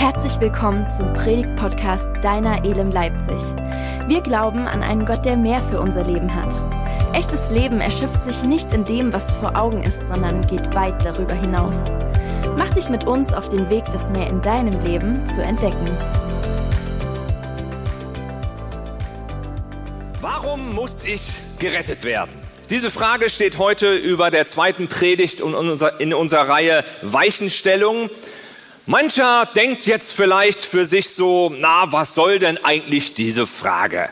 Herzlich willkommen zum Predigt-Podcast Deiner Elem Leipzig. Wir glauben an einen Gott, der mehr für unser Leben hat. Echtes Leben erschöpft sich nicht in dem, was vor Augen ist, sondern geht weit darüber hinaus. Mach dich mit uns auf den Weg, das mehr in deinem Leben zu entdecken. Warum muss ich gerettet werden? Diese Frage steht heute über der zweiten Predigt in unserer, in unserer Reihe Weichenstellung. Mancher denkt jetzt vielleicht für sich so, na, was soll denn eigentlich diese Frage?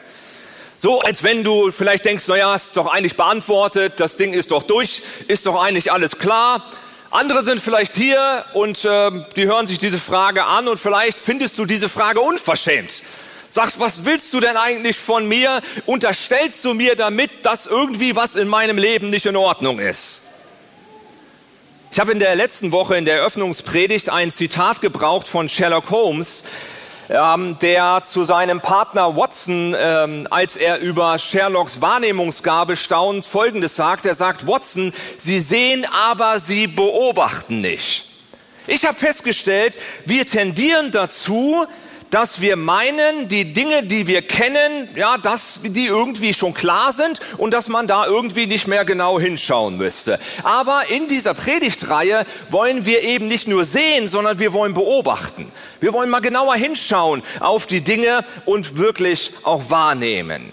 So, als wenn du vielleicht denkst, na ja, ist doch eigentlich beantwortet, das Ding ist doch durch, ist doch eigentlich alles klar. Andere sind vielleicht hier und äh, die hören sich diese Frage an und vielleicht findest du diese Frage unverschämt. Sagst, was willst du denn eigentlich von mir? Unterstellst du mir damit, dass irgendwie was in meinem Leben nicht in Ordnung ist? Ich habe in der letzten Woche in der Eröffnungspredigt ein Zitat gebraucht von Sherlock Holmes, ähm, der zu seinem Partner Watson, ähm, als er über Sherlocks Wahrnehmungsgabe staunt, Folgendes sagt. Er sagt, Watson, Sie sehen, aber Sie beobachten nicht. Ich habe festgestellt, wir tendieren dazu, dass wir meinen, die Dinge, die wir kennen, ja, dass die irgendwie schon klar sind und dass man da irgendwie nicht mehr genau hinschauen müsste. Aber in dieser Predigtreihe wollen wir eben nicht nur sehen, sondern wir wollen beobachten. Wir wollen mal genauer hinschauen auf die Dinge und wirklich auch wahrnehmen.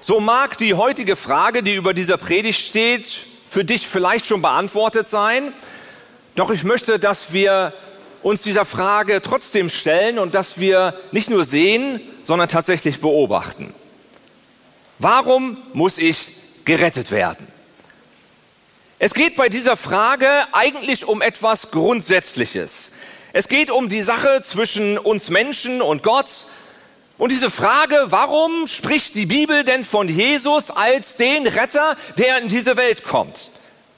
So mag die heutige Frage, die über dieser Predigt steht, für dich vielleicht schon beantwortet sein. Doch ich möchte, dass wir uns dieser Frage trotzdem stellen und dass wir nicht nur sehen, sondern tatsächlich beobachten. Warum muss ich gerettet werden? Es geht bei dieser Frage eigentlich um etwas Grundsätzliches. Es geht um die Sache zwischen uns Menschen und Gott. Und diese Frage, warum spricht die Bibel denn von Jesus als den Retter, der in diese Welt kommt?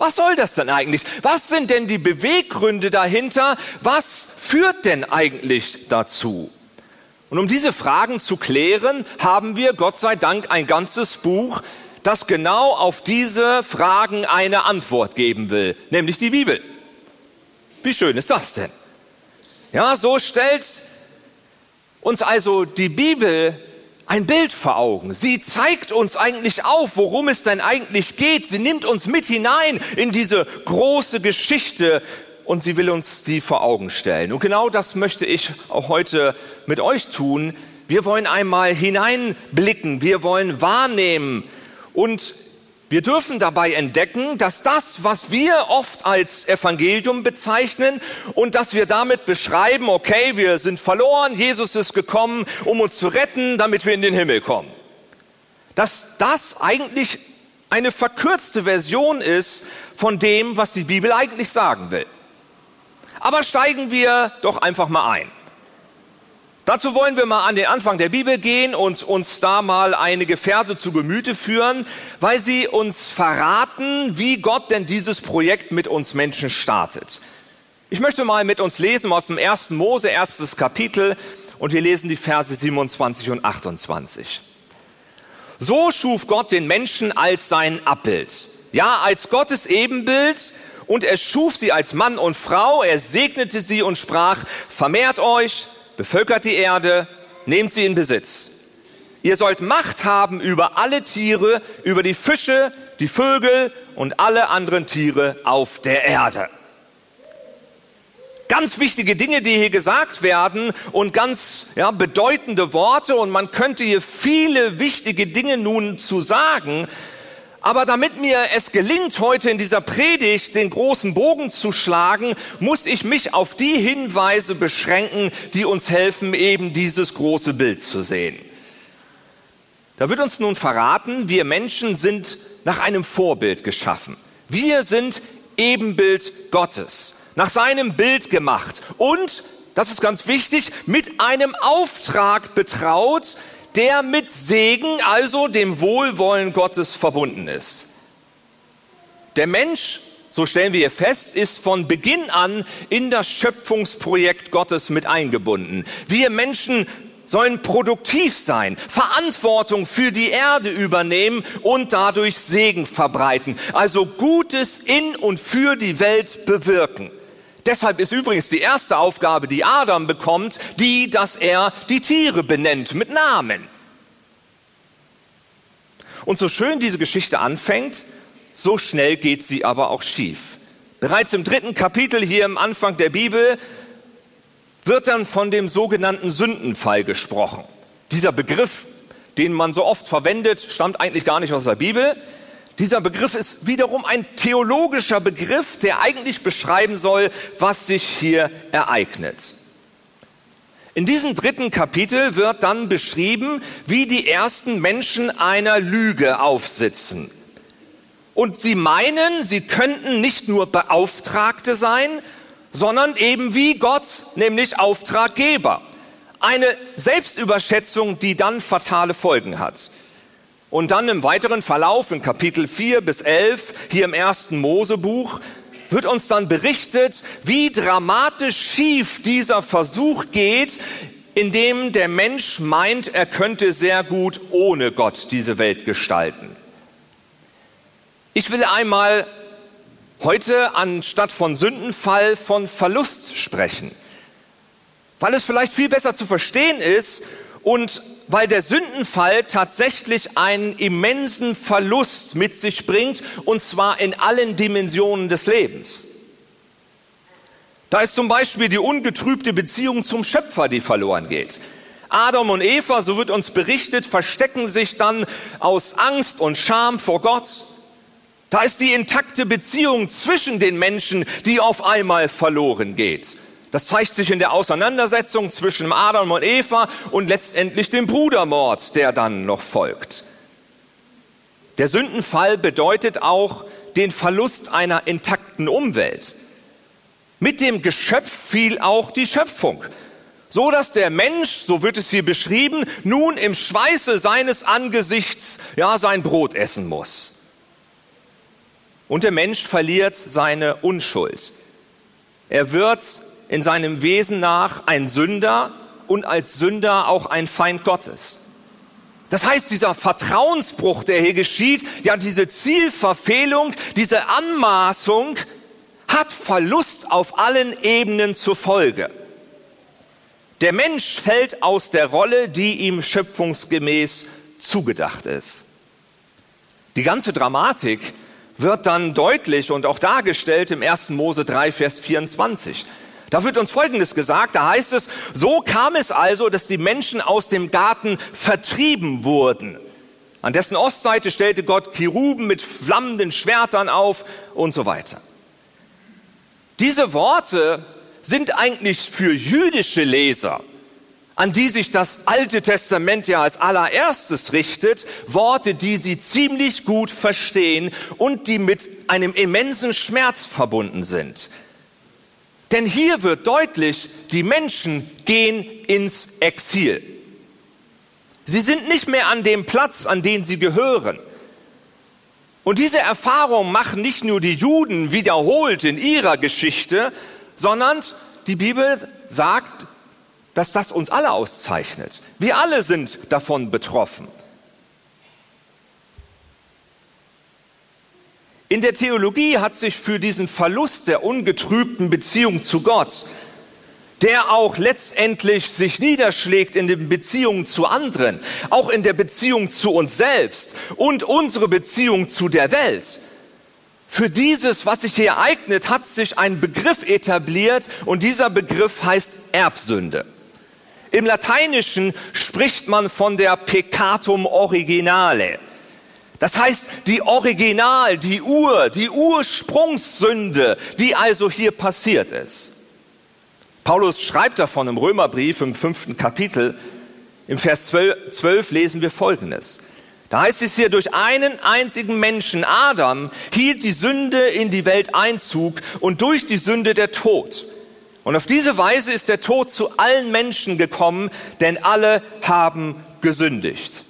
Was soll das denn eigentlich? Was sind denn die Beweggründe dahinter? Was führt denn eigentlich dazu? Und um diese Fragen zu klären, haben wir Gott sei Dank ein ganzes Buch, das genau auf diese Fragen eine Antwort geben will, nämlich die Bibel. Wie schön ist das denn? Ja, so stellt uns also die Bibel ein Bild vor Augen. Sie zeigt uns eigentlich auf, worum es denn eigentlich geht. Sie nimmt uns mit hinein in diese große Geschichte und sie will uns die vor Augen stellen. Und genau das möchte ich auch heute mit euch tun. Wir wollen einmal hineinblicken, wir wollen wahrnehmen und wir dürfen dabei entdecken, dass das, was wir oft als Evangelium bezeichnen und dass wir damit beschreiben, okay, wir sind verloren, Jesus ist gekommen, um uns zu retten, damit wir in den Himmel kommen. Dass das eigentlich eine verkürzte Version ist von dem, was die Bibel eigentlich sagen will. Aber steigen wir doch einfach mal ein. Dazu wollen wir mal an den Anfang der Bibel gehen und uns da mal einige Verse zu Gemüte führen, weil sie uns verraten, wie Gott denn dieses Projekt mit uns Menschen startet. Ich möchte mal mit uns lesen aus dem ersten Mose, erstes Kapitel, und wir lesen die Verse 27 und 28. So schuf Gott den Menschen als sein Abbild, ja, als Gottes Ebenbild, und er schuf sie als Mann und Frau, er segnete sie und sprach, vermehrt euch, bevölkert die Erde, nehmt sie in Besitz. Ihr sollt Macht haben über alle Tiere, über die Fische, die Vögel und alle anderen Tiere auf der Erde. Ganz wichtige Dinge, die hier gesagt werden und ganz ja, bedeutende Worte und man könnte hier viele wichtige Dinge nun zu sagen, aber damit mir es gelingt, heute in dieser Predigt den großen Bogen zu schlagen, muss ich mich auf die Hinweise beschränken, die uns helfen, eben dieses große Bild zu sehen. Da wird uns nun verraten, wir Menschen sind nach einem Vorbild geschaffen. Wir sind Ebenbild Gottes, nach seinem Bild gemacht und, das ist ganz wichtig, mit einem Auftrag betraut, der mit Segen, also dem Wohlwollen Gottes verbunden ist. Der Mensch, so stellen wir fest, ist von Beginn an in das Schöpfungsprojekt Gottes mit eingebunden. Wir Menschen sollen produktiv sein, Verantwortung für die Erde übernehmen und dadurch Segen verbreiten, also Gutes in und für die Welt bewirken. Deshalb ist übrigens die erste Aufgabe, die Adam bekommt, die, dass er die Tiere benennt mit Namen. Und so schön diese Geschichte anfängt, so schnell geht sie aber auch schief. Bereits im dritten Kapitel hier im Anfang der Bibel wird dann von dem sogenannten Sündenfall gesprochen. Dieser Begriff, den man so oft verwendet, stammt eigentlich gar nicht aus der Bibel. Dieser Begriff ist wiederum ein theologischer Begriff, der eigentlich beschreiben soll, was sich hier ereignet. In diesem dritten Kapitel wird dann beschrieben, wie die ersten Menschen einer Lüge aufsitzen. Und sie meinen, sie könnten nicht nur Beauftragte sein, sondern eben wie Gott, nämlich Auftraggeber. Eine Selbstüberschätzung, die dann fatale Folgen hat. Und dann im weiteren Verlauf in Kapitel 4 bis 11, hier im ersten Mosebuch, wird uns dann berichtet, wie dramatisch schief dieser Versuch geht, in dem der Mensch meint, er könnte sehr gut ohne Gott diese Welt gestalten. Ich will einmal heute anstatt von Sündenfall von Verlust sprechen, weil es vielleicht viel besser zu verstehen ist und weil der Sündenfall tatsächlich einen immensen Verlust mit sich bringt, und zwar in allen Dimensionen des Lebens. Da ist zum Beispiel die ungetrübte Beziehung zum Schöpfer, die verloren geht. Adam und Eva, so wird uns berichtet, verstecken sich dann aus Angst und Scham vor Gott. Da ist die intakte Beziehung zwischen den Menschen, die auf einmal verloren geht. Das zeigt sich in der Auseinandersetzung zwischen Adam und Eva und letztendlich dem Brudermord, der dann noch folgt. Der Sündenfall bedeutet auch den Verlust einer intakten Umwelt. Mit dem Geschöpf fiel auch die Schöpfung, so dass der Mensch, so wird es hier beschrieben, nun im Schweiße seines Angesichts ja sein Brot essen muss. Und der Mensch verliert seine Unschuld. Er wird in seinem Wesen nach ein Sünder und als Sünder auch ein Feind Gottes. Das heißt, dieser Vertrauensbruch, der hier geschieht, ja, diese Zielverfehlung, diese Anmaßung hat Verlust auf allen Ebenen zur Folge. Der Mensch fällt aus der Rolle, die ihm schöpfungsgemäß zugedacht ist. Die ganze Dramatik wird dann deutlich und auch dargestellt im 1. Mose 3, Vers 24. Da wird uns Folgendes gesagt, da heißt es, so kam es also, dass die Menschen aus dem Garten vertrieben wurden. An dessen Ostseite stellte Gott Kiruben mit flammenden Schwertern auf und so weiter. Diese Worte sind eigentlich für jüdische Leser an die sich das Alte Testament ja als allererstes richtet, Worte, die sie ziemlich gut verstehen und die mit einem immensen Schmerz verbunden sind. Denn hier wird deutlich, die Menschen gehen ins Exil. Sie sind nicht mehr an dem Platz, an den sie gehören. Und diese Erfahrung machen nicht nur die Juden wiederholt in ihrer Geschichte, sondern die Bibel sagt, dass das uns alle auszeichnet. Wir alle sind davon betroffen. In der Theologie hat sich für diesen Verlust der ungetrübten Beziehung zu Gott, der auch letztendlich sich niederschlägt in den Beziehungen zu anderen, auch in der Beziehung zu uns selbst und unsere Beziehung zu der Welt, für dieses, was sich hier ereignet, hat sich ein Begriff etabliert und dieser Begriff heißt Erbsünde. Im Lateinischen spricht man von der Peccatum Originale. Das heißt, die Original, die Ur, die Ursprungssünde, die also hier passiert ist. Paulus schreibt davon im Römerbrief im fünften Kapitel. Im Vers 12, 12 lesen wir Folgendes. Da heißt es hier, durch einen einzigen Menschen, Adam, hielt die Sünde in die Welt Einzug und durch die Sünde der Tod. Und auf diese Weise ist der Tod zu allen Menschen gekommen, denn alle haben gesündigt.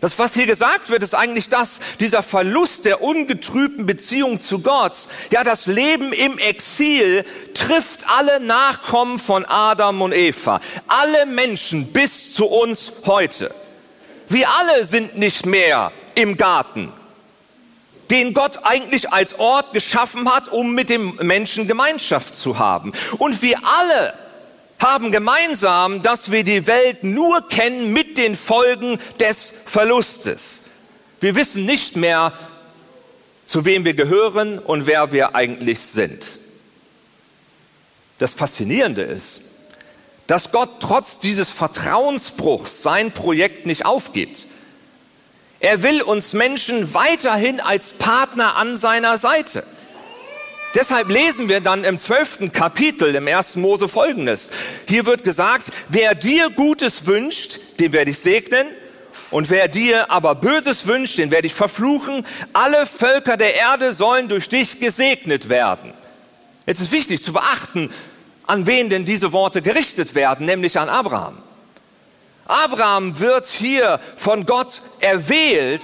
Das, was hier gesagt wird, ist eigentlich das, dieser Verlust der ungetrübten Beziehung zu Gott. Ja, das Leben im Exil trifft alle Nachkommen von Adam und Eva. Alle Menschen bis zu uns heute. Wir alle sind nicht mehr im Garten. den Gott eigentlich als Ort geschaffen hat, um mit dem Menschen Gemeinschaft zu haben. Und wir alle haben gemeinsam, dass wir die Welt nur kennen mit den Folgen des Verlustes. Wir wissen nicht mehr, zu wem wir gehören und wer wir eigentlich sind. Das Faszinierende ist, dass Gott trotz dieses Vertrauensbruchs sein Projekt nicht aufgibt. Er will uns Menschen weiterhin als Partner an seiner Seite. Deshalb lesen wir dann im zwölften Kapitel im ersten Mose folgendes. Hier wird gesagt, wer dir Gutes wünscht, den werde ich segnen. Und wer dir aber Böses wünscht, den werde ich verfluchen. Alle Völker der Erde sollen durch dich gesegnet werden. Jetzt ist wichtig zu beachten, an wen denn diese Worte gerichtet werden, nämlich an Abraham. Abraham wird hier von Gott erwählt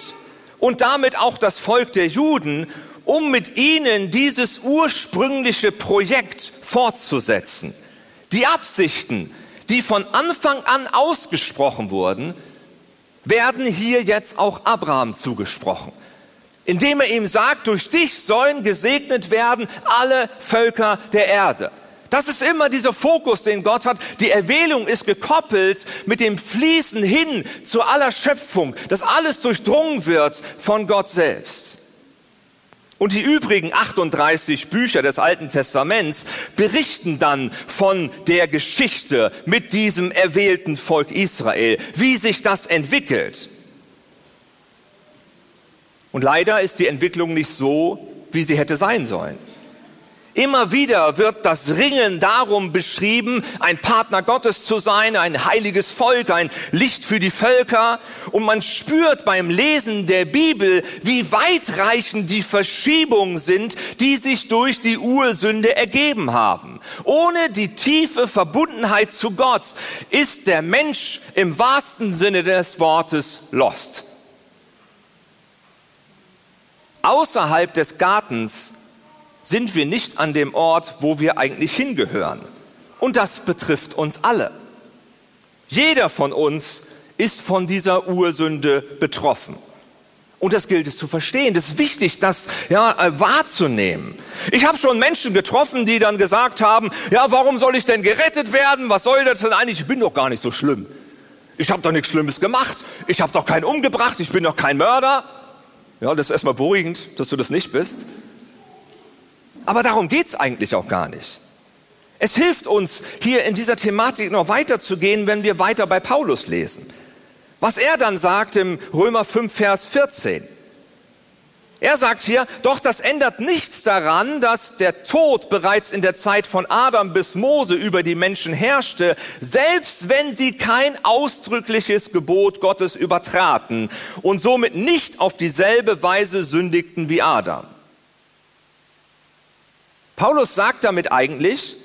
und damit auch das Volk der Juden, um mit ihnen dieses ursprüngliche Projekt fortzusetzen. Die Absichten, die von Anfang an ausgesprochen wurden, werden hier jetzt auch Abraham zugesprochen. Indem er ihm sagt, durch dich sollen gesegnet werden alle Völker der Erde. Das ist immer dieser Fokus, den Gott hat. Die Erwählung ist gekoppelt mit dem Fließen hin zu aller Schöpfung, dass alles durchdrungen wird von Gott selbst. Und die übrigen 38 Bücher des Alten Testaments berichten dann von der Geschichte mit diesem erwählten Volk Israel, wie sich das entwickelt. Und leider ist die Entwicklung nicht so, wie sie hätte sein sollen. Immer wieder wird das Ringen darum beschrieben, ein Partner Gottes zu sein, ein heiliges Volk, ein Licht für die Völker. Und man spürt beim Lesen der Bibel, wie weitreichend die Verschiebungen sind, die sich durch die Ursünde ergeben haben. Ohne die tiefe Verbundenheit zu Gott ist der Mensch im wahrsten Sinne des Wortes lost. Außerhalb des Gartens sind wir nicht an dem Ort, wo wir eigentlich hingehören. Und das betrifft uns alle. Jeder von uns ist von dieser Ursünde betroffen. Und das gilt es zu verstehen. Das ist wichtig, das ja, äh, wahrzunehmen. Ich habe schon Menschen getroffen, die dann gesagt haben, ja, warum soll ich denn gerettet werden? Was soll das denn eigentlich? Ich bin doch gar nicht so schlimm. Ich habe doch nichts Schlimmes gemacht. Ich habe doch keinen umgebracht. Ich bin doch kein Mörder. Ja, das ist erstmal beruhigend, dass du das nicht bist. Aber darum geht's eigentlich auch gar nicht. Es hilft uns, hier in dieser Thematik noch weiterzugehen, wenn wir weiter bei Paulus lesen. Was er dann sagt im Römer 5, Vers 14. Er sagt hier, doch das ändert nichts daran, dass der Tod bereits in der Zeit von Adam bis Mose über die Menschen herrschte, selbst wenn sie kein ausdrückliches Gebot Gottes übertraten und somit nicht auf dieselbe Weise sündigten wie Adam. Paulus sagt damit eigentlich,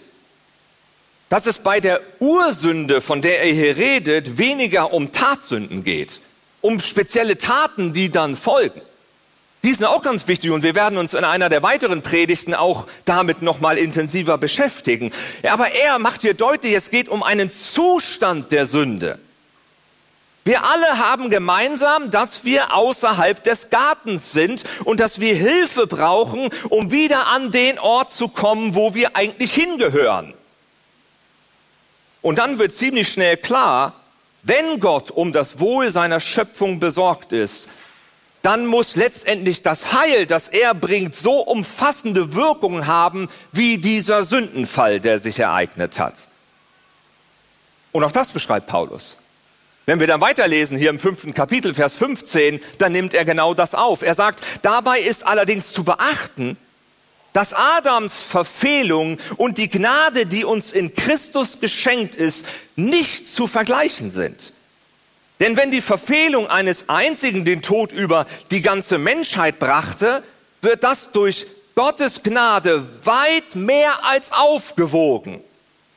dass es bei der Ursünde, von der er hier redet, weniger um Tatsünden geht, um spezielle Taten, die dann folgen. Die sind auch ganz wichtig und wir werden uns in einer der weiteren Predigten auch damit nochmal intensiver beschäftigen. Aber er macht hier deutlich, es geht um einen Zustand der Sünde. Wir alle haben gemeinsam, dass wir außerhalb des Gartens sind und dass wir Hilfe brauchen, um wieder an den Ort zu kommen, wo wir eigentlich hingehören. Und dann wird ziemlich schnell klar, wenn Gott um das Wohl seiner Schöpfung besorgt ist, dann muss letztendlich das Heil, das er bringt, so umfassende Wirkungen haben, wie dieser Sündenfall, der sich ereignet hat. Und auch das beschreibt Paulus. Wenn wir dann weiterlesen, hier im fünften Kapitel, Vers 15, dann nimmt er genau das auf. Er sagt, dabei ist allerdings zu beachten, dass Adams Verfehlung und die Gnade, die uns in Christus geschenkt ist, nicht zu vergleichen sind. Denn wenn die Verfehlung eines einzigen den Tod über die ganze Menschheit brachte, wird das durch Gottes Gnade weit mehr als aufgewogen.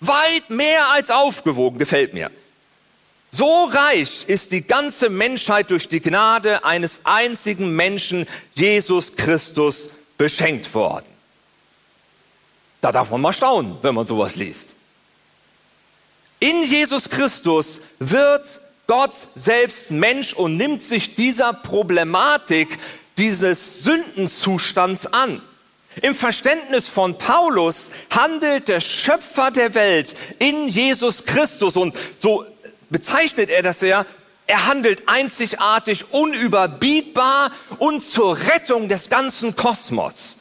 Weit mehr als aufgewogen, gefällt mir. So reich ist die ganze Menschheit durch die Gnade eines einzigen Menschen, Jesus Christus, beschenkt worden. Da darf man mal staunen, wenn man sowas liest. In Jesus Christus wird Gott selbst Mensch und nimmt sich dieser Problematik dieses Sündenzustands an. Im Verständnis von Paulus handelt der Schöpfer der Welt in Jesus Christus und so bezeichnet er das ja, er handelt einzigartig, unüberbietbar und zur Rettung des ganzen Kosmos.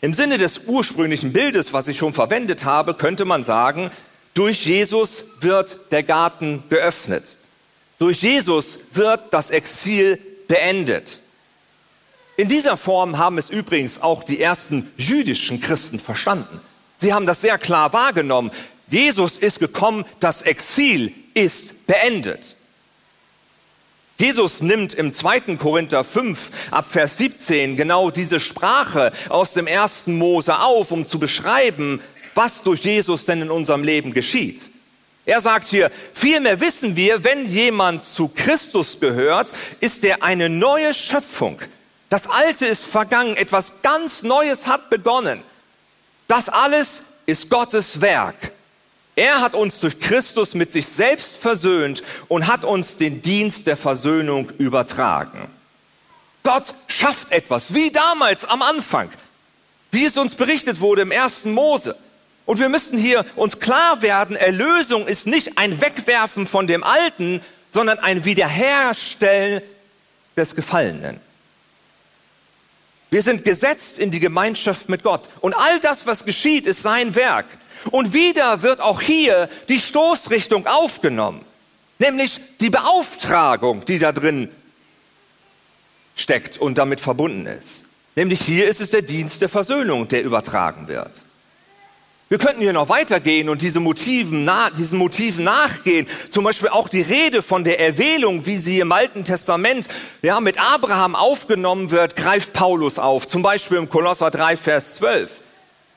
Im Sinne des ursprünglichen Bildes, was ich schon verwendet habe, könnte man sagen, durch Jesus wird der Garten geöffnet. Durch Jesus wird das Exil beendet. In dieser Form haben es übrigens auch die ersten jüdischen Christen verstanden. Sie haben das sehr klar wahrgenommen. Jesus ist gekommen, das Exil ist beendet. Jesus nimmt im 2. Korinther 5 ab Vers 17 genau diese Sprache aus dem ersten Mose auf, um zu beschreiben, was durch Jesus denn in unserem Leben geschieht. Er sagt hier, vielmehr wissen wir, wenn jemand zu Christus gehört, ist er eine neue Schöpfung. Das Alte ist vergangen, etwas ganz Neues hat begonnen. Das alles ist Gottes Werk. Er hat uns durch Christus mit sich selbst versöhnt und hat uns den Dienst der Versöhnung übertragen. Gott schafft etwas, wie damals am Anfang, wie es uns berichtet wurde im ersten Mose. Und wir müssen hier uns klar werden, Erlösung ist nicht ein Wegwerfen von dem Alten, sondern ein Wiederherstellen des Gefallenen. Wir sind gesetzt in die Gemeinschaft mit Gott. Und all das, was geschieht, ist sein Werk. Und wieder wird auch hier die Stoßrichtung aufgenommen, nämlich die Beauftragung, die da drin steckt und damit verbunden ist. Nämlich hier ist es der Dienst der Versöhnung, der übertragen wird. Wir könnten hier noch weitergehen und diese Motiven, diesen Motiven nachgehen. Zum Beispiel auch die Rede von der Erwählung, wie sie im Alten Testament ja, mit Abraham aufgenommen wird, greift Paulus auf. Zum Beispiel im Kolosser 3, Vers 12.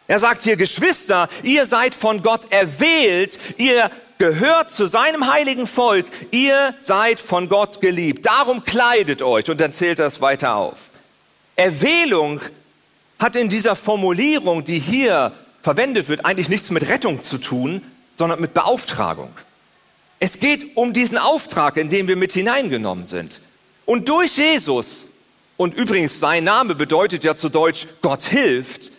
Er sagt hier, Geschwister, ihr seid von Gott erwählt, ihr gehört zu seinem heiligen Volk, ihr seid von Gott geliebt. Darum kleidet euch. Und dann zählt das weiter auf. Erwählung hat in dieser Formulierung, die hier verwendet wird, eigentlich nichts mit Rettung zu tun, sondern mit Beauftragung. Es geht um diesen Auftrag, in den wir mit hineingenommen sind. Und durch Jesus, und übrigens sein Name bedeutet ja zu Deutsch Gott hilft,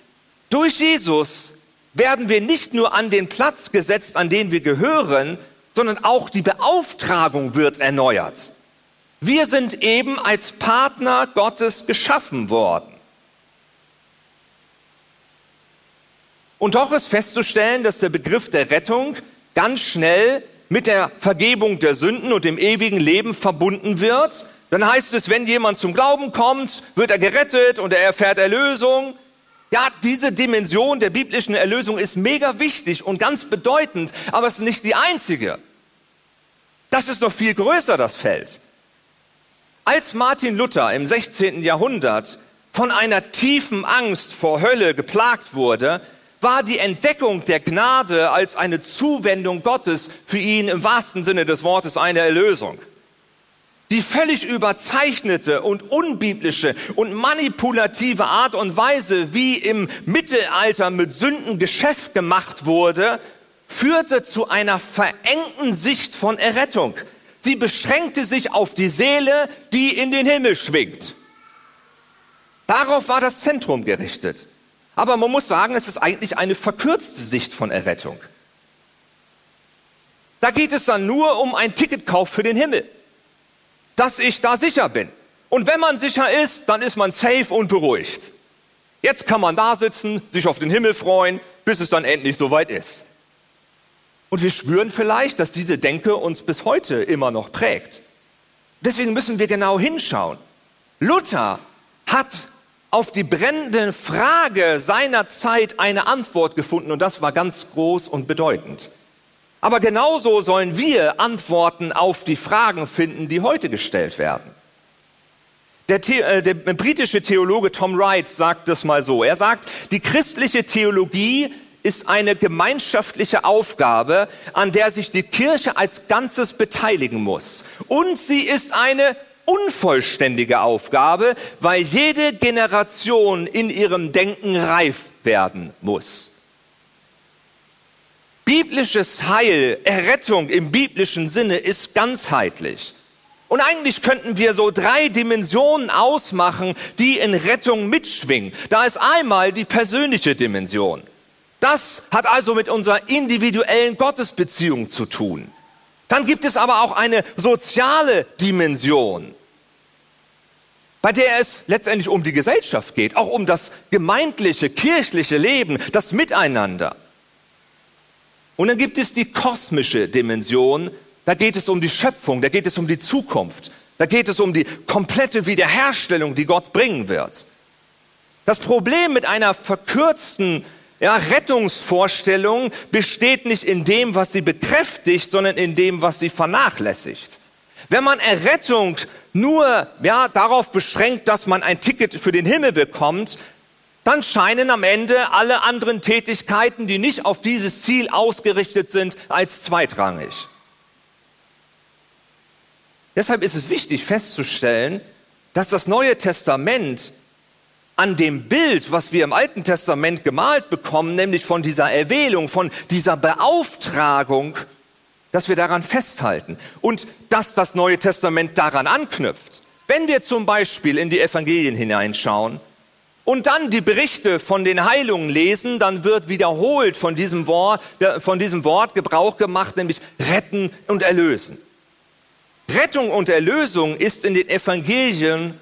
durch Jesus werden wir nicht nur an den Platz gesetzt, an den wir gehören, sondern auch die Beauftragung wird erneuert. Wir sind eben als Partner Gottes geschaffen worden. Und doch ist festzustellen, dass der Begriff der Rettung ganz schnell mit der Vergebung der Sünden und dem ewigen Leben verbunden wird. Dann heißt es, wenn jemand zum Glauben kommt, wird er gerettet und er erfährt Erlösung. Ja, diese Dimension der biblischen Erlösung ist mega wichtig und ganz bedeutend, aber es ist nicht die einzige. Das ist noch viel größer, das Feld. Als Martin Luther im 16. Jahrhundert von einer tiefen Angst vor Hölle geplagt wurde, war die Entdeckung der Gnade als eine Zuwendung Gottes für ihn im wahrsten Sinne des Wortes eine Erlösung. Die völlig überzeichnete und unbiblische und manipulative Art und Weise, wie im Mittelalter mit Sünden Geschäft gemacht wurde, führte zu einer verengten Sicht von Errettung. Sie beschränkte sich auf die Seele, die in den Himmel schwingt. Darauf war das Zentrum gerichtet. Aber man muss sagen, es ist eigentlich eine verkürzte Sicht von Errettung. Da geht es dann nur um einen Ticketkauf für den Himmel, dass ich da sicher bin. Und wenn man sicher ist, dann ist man safe und beruhigt. Jetzt kann man da sitzen, sich auf den Himmel freuen, bis es dann endlich soweit ist. Und wir spüren vielleicht, dass diese Denke uns bis heute immer noch prägt. Deswegen müssen wir genau hinschauen. Luther hat auf die brennende Frage seiner Zeit eine Antwort gefunden und das war ganz groß und bedeutend. Aber genauso sollen wir Antworten auf die Fragen finden, die heute gestellt werden. Der, The äh, der britische Theologe Tom Wright sagt das mal so. Er sagt, die christliche Theologie ist eine gemeinschaftliche Aufgabe, an der sich die Kirche als Ganzes beteiligen muss. Und sie ist eine unvollständige Aufgabe, weil jede Generation in ihrem Denken reif werden muss. Biblisches Heil, Errettung im biblischen Sinne ist ganzheitlich. Und eigentlich könnten wir so drei Dimensionen ausmachen, die in Rettung mitschwingen. Da ist einmal die persönliche Dimension. Das hat also mit unserer individuellen Gottesbeziehung zu tun. Dann gibt es aber auch eine soziale Dimension, bei der es letztendlich um die Gesellschaft geht, auch um das gemeindliche, kirchliche Leben, das Miteinander. Und dann gibt es die kosmische Dimension, da geht es um die Schöpfung, da geht es um die Zukunft, da geht es um die komplette Wiederherstellung, die Gott bringen wird. Das Problem mit einer verkürzten ja, Rettungsvorstellung besteht nicht in dem, was sie bekräftigt, sondern in dem, was sie vernachlässigt. Wenn man Errettung nur ja, darauf beschränkt, dass man ein Ticket für den Himmel bekommt, dann scheinen am Ende alle anderen Tätigkeiten, die nicht auf dieses Ziel ausgerichtet sind, als zweitrangig. Deshalb ist es wichtig festzustellen, dass das Neue Testament an dem Bild, was wir im Alten Testament gemalt bekommen, nämlich von dieser Erwählung, von dieser Beauftragung, dass wir daran festhalten und dass das Neue Testament daran anknüpft. Wenn wir zum Beispiel in die Evangelien hineinschauen und dann die Berichte von den Heilungen lesen, dann wird wiederholt von diesem Wort, von diesem Wort Gebrauch gemacht, nämlich retten und erlösen. Rettung und Erlösung ist in den Evangelien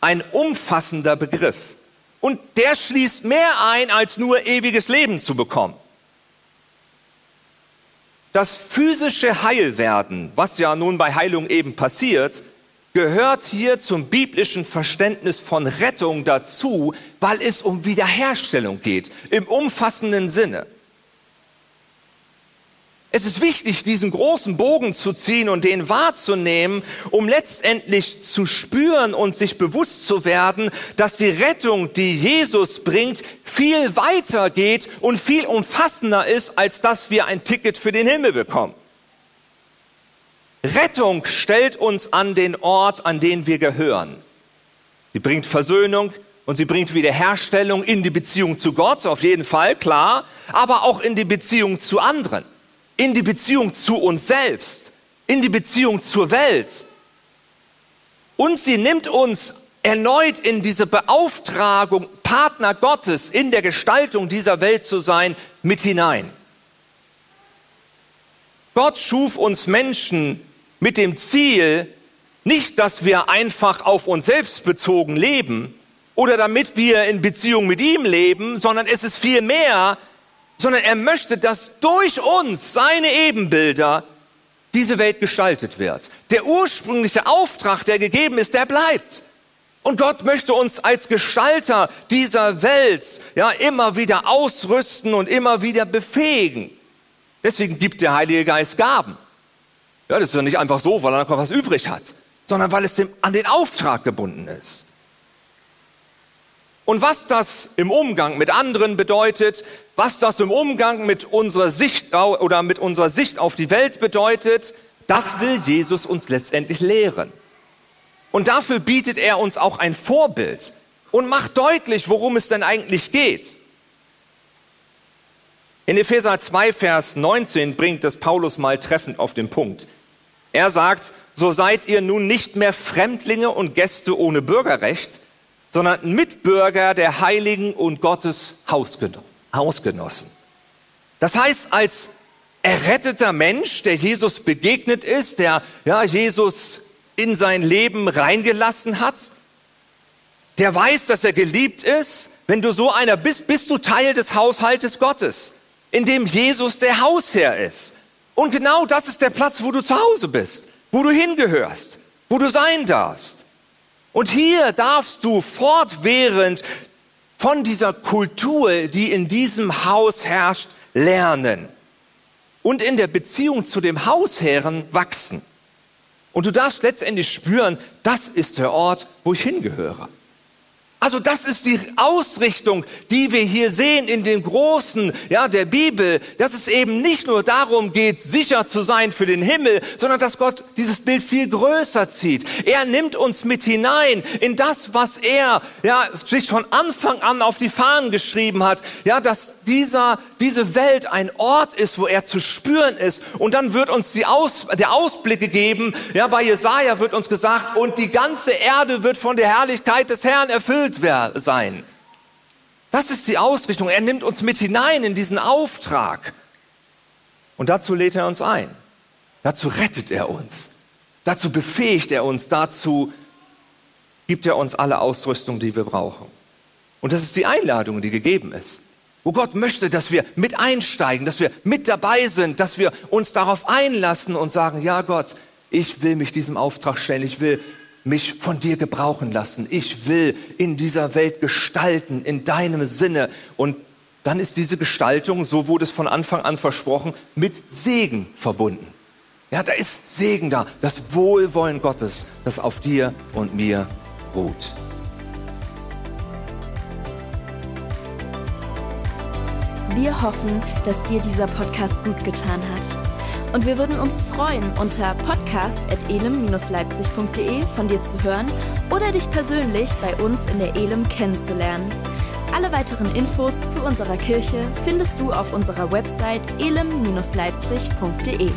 ein umfassender Begriff. Und der schließt mehr ein, als nur ewiges Leben zu bekommen. Das physische Heilwerden, was ja nun bei Heilung eben passiert, gehört hier zum biblischen Verständnis von Rettung dazu, weil es um Wiederherstellung geht, im umfassenden Sinne. Es ist wichtig, diesen großen Bogen zu ziehen und den wahrzunehmen, um letztendlich zu spüren und sich bewusst zu werden, dass die Rettung, die Jesus bringt, viel weiter geht und viel umfassender ist, als dass wir ein Ticket für den Himmel bekommen. Rettung stellt uns an den Ort, an den wir gehören. Sie bringt Versöhnung und sie bringt Wiederherstellung in die Beziehung zu Gott, auf jeden Fall, klar, aber auch in die Beziehung zu anderen in die Beziehung zu uns selbst, in die Beziehung zur Welt. Und sie nimmt uns erneut in diese Beauftragung, Partner Gottes in der Gestaltung dieser Welt zu sein, mit hinein. Gott schuf uns Menschen mit dem Ziel, nicht, dass wir einfach auf uns selbst bezogen leben oder damit wir in Beziehung mit ihm leben, sondern es ist vielmehr sondern er möchte, dass durch uns, seine Ebenbilder, diese Welt gestaltet wird. Der ursprüngliche Auftrag, der gegeben ist, der bleibt. Und Gott möchte uns als Gestalter dieser Welt ja immer wieder ausrüsten und immer wieder befähigen. Deswegen gibt der Heilige Geist Gaben. Ja, das ist ja nicht einfach so, weil er noch was übrig hat, sondern weil es dem, an den Auftrag gebunden ist. Und was das im Umgang mit anderen bedeutet, was das im Umgang mit unserer Sicht oder mit unserer Sicht auf die Welt bedeutet, das will Jesus uns letztendlich lehren. Und dafür bietet er uns auch ein Vorbild und macht deutlich, worum es denn eigentlich geht. In Epheser 2, Vers 19 bringt das Paulus mal treffend auf den Punkt. Er sagt, so seid ihr nun nicht mehr Fremdlinge und Gäste ohne Bürgerrecht, sondern Mitbürger der Heiligen und Gottes Hausgenossen. Das heißt, als erretteter Mensch, der Jesus begegnet ist, der ja, Jesus in sein Leben reingelassen hat, der weiß, dass er geliebt ist. Wenn du so einer bist, bist du Teil des Haushaltes Gottes, in dem Jesus der Hausherr ist. Und genau das ist der Platz, wo du zu Hause bist, wo du hingehörst, wo du sein darfst. Und hier darfst du fortwährend von dieser Kultur, die in diesem Haus herrscht, lernen und in der Beziehung zu dem Hausherren wachsen. Und du darfst letztendlich spüren, das ist der Ort, wo ich hingehöre. Also das ist die Ausrichtung, die wir hier sehen in den großen, ja, der Bibel, dass es eben nicht nur darum geht, sicher zu sein für den Himmel, sondern dass Gott dieses Bild viel größer zieht. Er nimmt uns mit hinein in das, was er, ja, sich von Anfang an auf die Fahnen geschrieben hat, ja, dass dieser, diese Welt ein Ort ist, wo er zu spüren ist. Und dann wird uns die Aus, der Ausblick gegeben, ja, bei Jesaja wird uns gesagt, und die ganze Erde wird von der Herrlichkeit des Herrn erfüllt sein. Das ist die Ausrichtung. Er nimmt uns mit hinein in diesen Auftrag. Und dazu lädt er uns ein. Dazu rettet er uns. Dazu befähigt er uns. Dazu gibt er uns alle Ausrüstung, die wir brauchen. Und das ist die Einladung, die gegeben ist. Wo Gott möchte, dass wir mit einsteigen, dass wir mit dabei sind, dass wir uns darauf einlassen und sagen, ja Gott, ich will mich diesem Auftrag stellen, ich will mich von dir gebrauchen lassen, ich will in dieser Welt gestalten, in deinem Sinne. Und dann ist diese Gestaltung, so wurde es von Anfang an versprochen, mit Segen verbunden. Ja, da ist Segen da, das Wohlwollen Gottes, das auf dir und mir ruht. Wir hoffen, dass dir dieser Podcast gut getan hat. Und wir würden uns freuen, unter podcast.elem-leipzig.de von dir zu hören oder dich persönlich bei uns in der Elem kennenzulernen. Alle weiteren Infos zu unserer Kirche findest du auf unserer Website elem-leipzig.de.